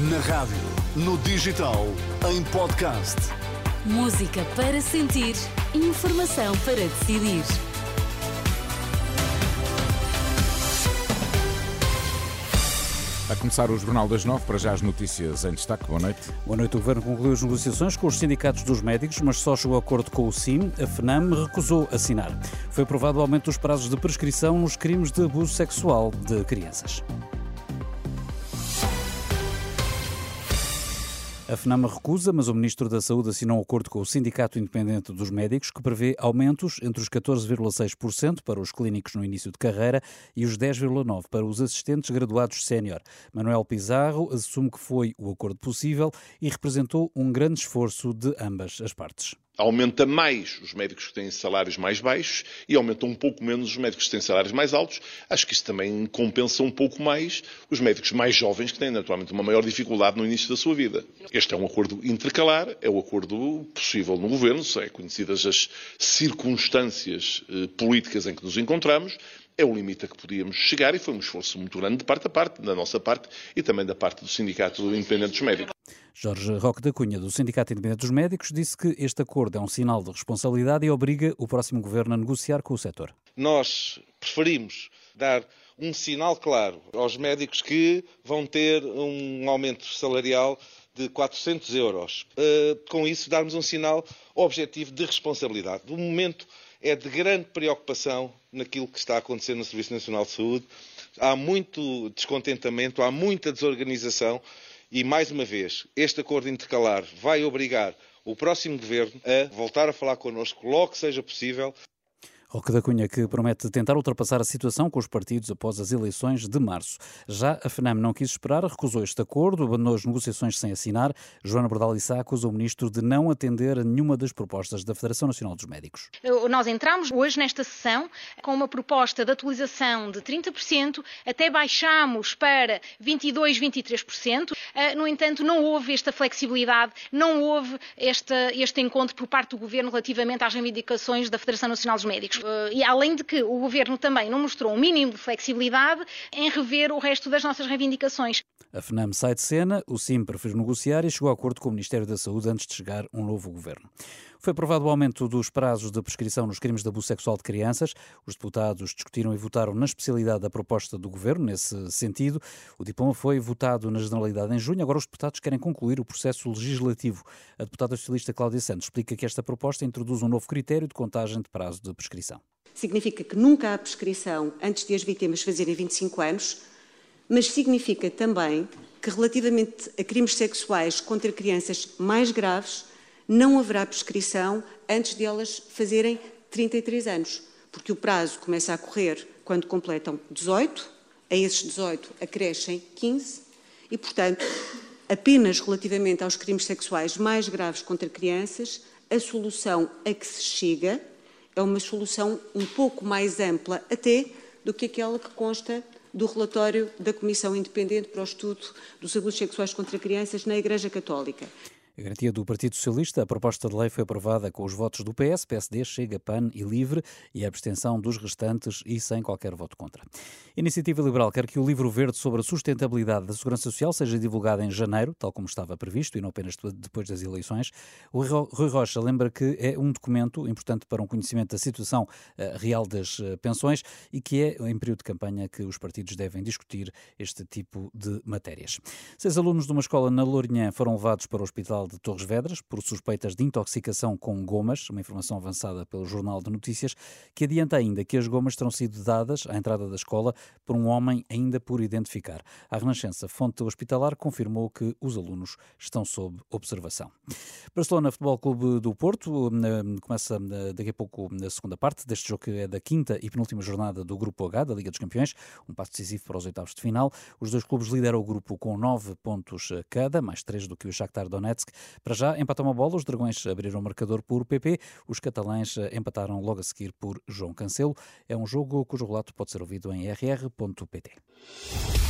Na rádio, no digital, em podcast. Música para sentir, informação para decidir. A começar o Jornal das Nove, para já as notícias em destaque. Boa noite. Boa noite. O Governo concluiu as negociações com os sindicatos dos médicos, mas só chegou a acordo com o SIM. A FNAM recusou assinar. Foi aprovado o aumento dos prazos de prescrição nos crimes de abuso sexual de crianças. A FNAMA recusa, mas o Ministro da Saúde assinou um acordo com o Sindicato Independente dos Médicos que prevê aumentos entre os 14,6% para os clínicos no início de carreira e os 10,9% para os assistentes graduados sénior. Manuel Pizarro assume que foi o acordo possível e representou um grande esforço de ambas as partes aumenta mais os médicos que têm salários mais baixos e aumenta um pouco menos os médicos que têm salários mais altos. Acho que isso também compensa um pouco mais os médicos mais jovens que têm naturalmente uma maior dificuldade no início da sua vida. Este é um acordo intercalar, é o acordo possível no governo, é conhecidas as circunstâncias eh, políticas em que nos encontramos, é o limite a que podíamos chegar e foi um esforço muito grande de parte a parte, da nossa parte e também da parte do Sindicato Independente dos Médicos. Jorge Roque da Cunha, do Sindicato Independente dos Médicos, disse que este acordo é um sinal de responsabilidade e obriga o próximo governo a negociar com o setor. Nós preferimos dar um sinal claro aos médicos que vão ter um aumento salarial de 400 euros. Uh, com isso, darmos um sinal objetivo de responsabilidade. O momento é de grande preocupação naquilo que está a acontecer no Serviço Nacional de Saúde. Há muito descontentamento, há muita desorganização e, mais uma vez, este acordo intercalar vai obrigar o próximo governo a voltar a falar connosco logo que seja possível Roque da Cunha, que promete tentar ultrapassar a situação com os partidos após as eleições de março. Já a FNAM não quis esperar, recusou este acordo, abandonou as negociações sem assinar. Joana Bordal Issa acusa o ministro de não atender a nenhuma das propostas da Federação Nacional dos Médicos. Nós entramos hoje nesta sessão com uma proposta de atualização de 30%, até baixamos para 22%, 23%. Ah, no entanto, não houve esta flexibilidade, não houve este, este encontro por parte do Governo relativamente às reivindicações da Federação Nacional dos Médicos. Eh, e além de que o Governo também não mostrou um mínimo de flexibilidade em rever o resto das nossas reivindicações. A FNAM sai de cena, o SIM prefere negociar e chegou a acordo com o Ministério da Saúde antes de chegar um novo governo. Foi aprovado o aumento dos prazos de prescrição nos crimes de abuso sexual de crianças. Os deputados discutiram e votaram na especialidade da proposta do governo nesse sentido. O diploma foi votado na generalidade em junho. Agora os deputados querem concluir o processo legislativo. A deputada socialista Cláudia Santos explica que esta proposta introduz um novo critério de contagem de prazo de prescrição. Significa que nunca há prescrição antes de as vítimas fazerem 25 anos, mas significa também que, relativamente a crimes sexuais contra crianças mais graves, não haverá prescrição antes de elas fazerem 33 anos, porque o prazo começa a correr quando completam 18, a esses 18 acrescem 15 e, portanto, apenas relativamente aos crimes sexuais mais graves contra crianças, a solução a que se chega é uma solução um pouco mais ampla até do que aquela que consta do relatório da Comissão Independente para o Estudo dos Abusos Sexuais contra Crianças na Igreja Católica. A garantia do Partido Socialista, a proposta de lei foi aprovada com os votos do PS, PSD, Chega, PAN e LIVRE e a abstenção dos restantes e sem qualquer voto contra. A Iniciativa Liberal quer que o livro verde sobre a sustentabilidade da segurança social seja divulgado em janeiro, tal como estava previsto, e não apenas depois das eleições. O Rui Rocha lembra que é um documento importante para um conhecimento da situação uh, real das uh, pensões e que é em período de campanha que os partidos devem discutir este tipo de matérias. Seis alunos de uma escola na Lourinhã foram levados para o hospital de Torres Vedras por suspeitas de intoxicação com gomas, uma informação avançada pelo Jornal de Notícias, que adianta ainda que as gomas terão sido dadas à entrada da escola por um homem ainda por identificar. A Renascença, fonte hospitalar, confirmou que os alunos estão sob observação. Barcelona Futebol Clube do Porto eh, começa eh, daqui a pouco a segunda parte deste jogo que é da quinta e penúltima jornada do Grupo H da Liga dos Campeões, um passo decisivo para os oitavos de final. Os dois clubes lideram o grupo com nove pontos cada, mais três do que o Shakhtar Donetsk. Para já, empatam uma bola, os dragões abriram o marcador por PP, os catalães empataram logo a seguir por João Cancelo. É um jogo cujo relato pode ser ouvido em rr.pt.